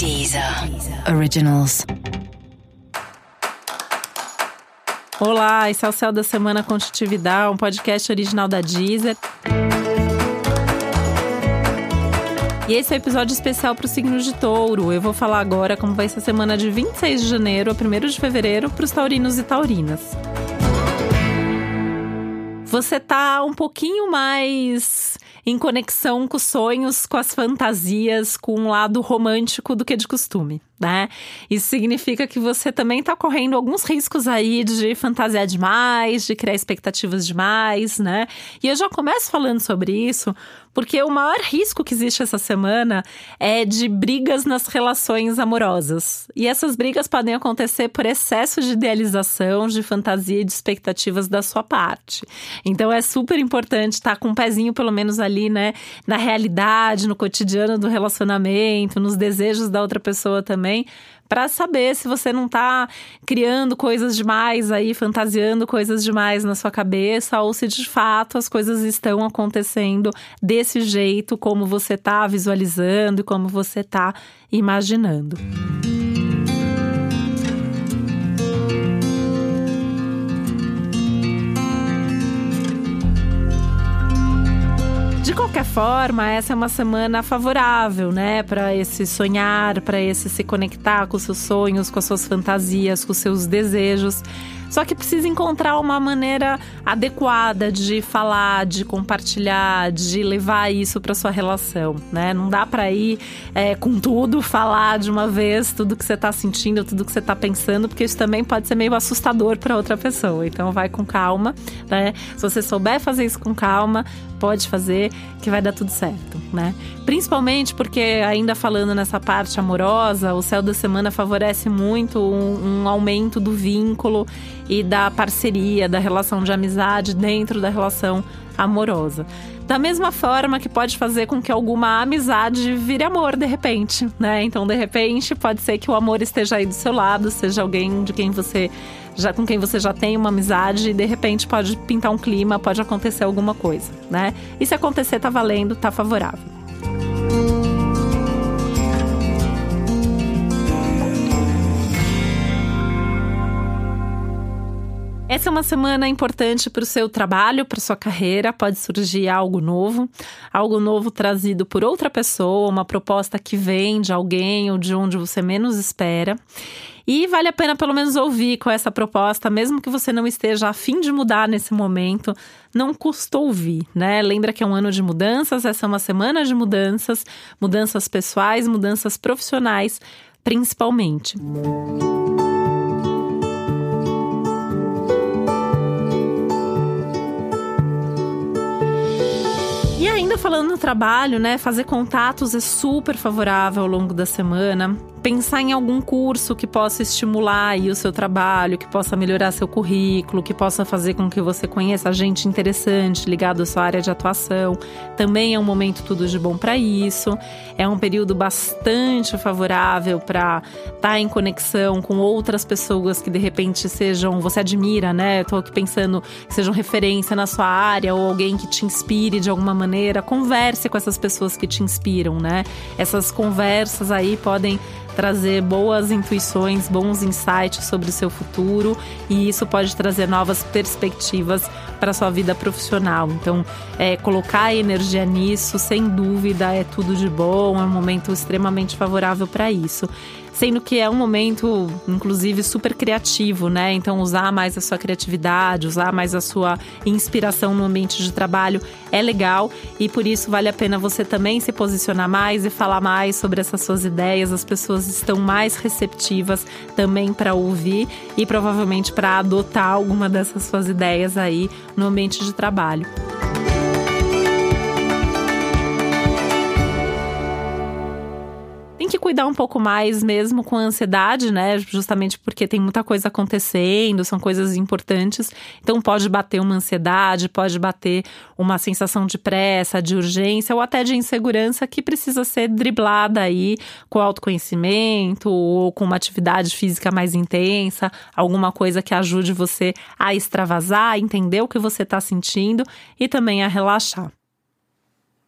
Deezer Originals. Olá, esse é o Céu da Semana Contitividade, um podcast original da Deezer. E esse é o um episódio especial para o signo de touro. Eu vou falar agora como vai ser a semana de 26 de janeiro a 1 de fevereiro para os taurinos e taurinas. Você tá um pouquinho mais em conexão com os sonhos, com as fantasias, com um lado romântico do que de costume né? Isso significa que você também está correndo alguns riscos aí de fantasiar demais, de criar expectativas demais, né? E eu já começo falando sobre isso, porque o maior risco que existe essa semana é de brigas nas relações amorosas. E essas brigas podem acontecer por excesso de idealização, de fantasia e de expectativas da sua parte. Então é super importante estar com um pezinho, pelo menos, ali, né, na realidade, no cotidiano do relacionamento, nos desejos da outra pessoa também também, para saber se você não está criando coisas demais aí, fantasiando coisas demais na sua cabeça, ou se de fato as coisas estão acontecendo desse jeito, como você está visualizando e como você está imaginando. Forma, essa é uma semana favorável, né, para esse sonhar, para esse se conectar com seus sonhos, com as suas fantasias, com seus desejos. Só que precisa encontrar uma maneira adequada de falar, de compartilhar, de levar isso para sua relação, né? Não dá para ir é, com tudo, falar de uma vez tudo que você está sentindo, tudo que você está pensando, porque isso também pode ser meio assustador para outra pessoa. Então vai com calma, né? Se você souber fazer isso com calma, pode fazer que vai dar tudo certo, né? Principalmente porque ainda falando nessa parte amorosa, o céu da semana favorece muito um, um aumento do vínculo e da parceria, da relação de amizade dentro da relação amorosa. Da mesma forma que pode fazer com que alguma amizade vire amor de repente, né? Então, de repente, pode ser que o amor esteja aí do seu lado, seja alguém de quem você já com quem você já tem uma amizade e de repente pode pintar um clima, pode acontecer alguma coisa, né? E se acontecer, tá valendo, tá favorável. Essa é uma semana importante para o seu trabalho, para sua carreira. Pode surgir algo novo, algo novo trazido por outra pessoa, uma proposta que vem de alguém ou de onde você menos espera. E vale a pena pelo menos ouvir com essa proposta, mesmo que você não esteja a fim de mudar nesse momento, não custa ouvir, né? Lembra que é um ano de mudanças, essa é uma semana de mudanças, mudanças pessoais, mudanças profissionais, principalmente. Música ainda falando no trabalho, né, fazer contatos é super favorável ao longo da semana pensar em algum curso que possa estimular o seu trabalho, que possa melhorar seu currículo, que possa fazer com que você conheça gente interessante ligado à sua área de atuação. Também é um momento tudo de bom para isso. É um período bastante favorável para estar tá em conexão com outras pessoas que de repente sejam, você admira, né? Estou aqui pensando que sejam referência na sua área ou alguém que te inspire de alguma maneira. Converse com essas pessoas que te inspiram, né? Essas conversas aí podem trazer boas intuições, bons insights sobre o seu futuro e isso pode trazer novas perspectivas para sua vida profissional. Então, é, colocar energia nisso, sem dúvida, é tudo de bom, é um momento extremamente favorável para isso sendo que é um momento, inclusive, super criativo, né? Então, usar mais a sua criatividade, usar mais a sua inspiração no ambiente de trabalho é legal e por isso vale a pena você também se posicionar mais e falar mais sobre essas suas ideias. As pessoas estão mais receptivas também para ouvir e provavelmente para adotar alguma dessas suas ideias aí no ambiente de trabalho. Cuidar um pouco mais mesmo com a ansiedade, né? Justamente porque tem muita coisa acontecendo, são coisas importantes. Então pode bater uma ansiedade, pode bater uma sensação de pressa, de urgência ou até de insegurança que precisa ser driblada aí com autoconhecimento ou com uma atividade física mais intensa, alguma coisa que ajude você a extravasar, entender o que você está sentindo e também a relaxar.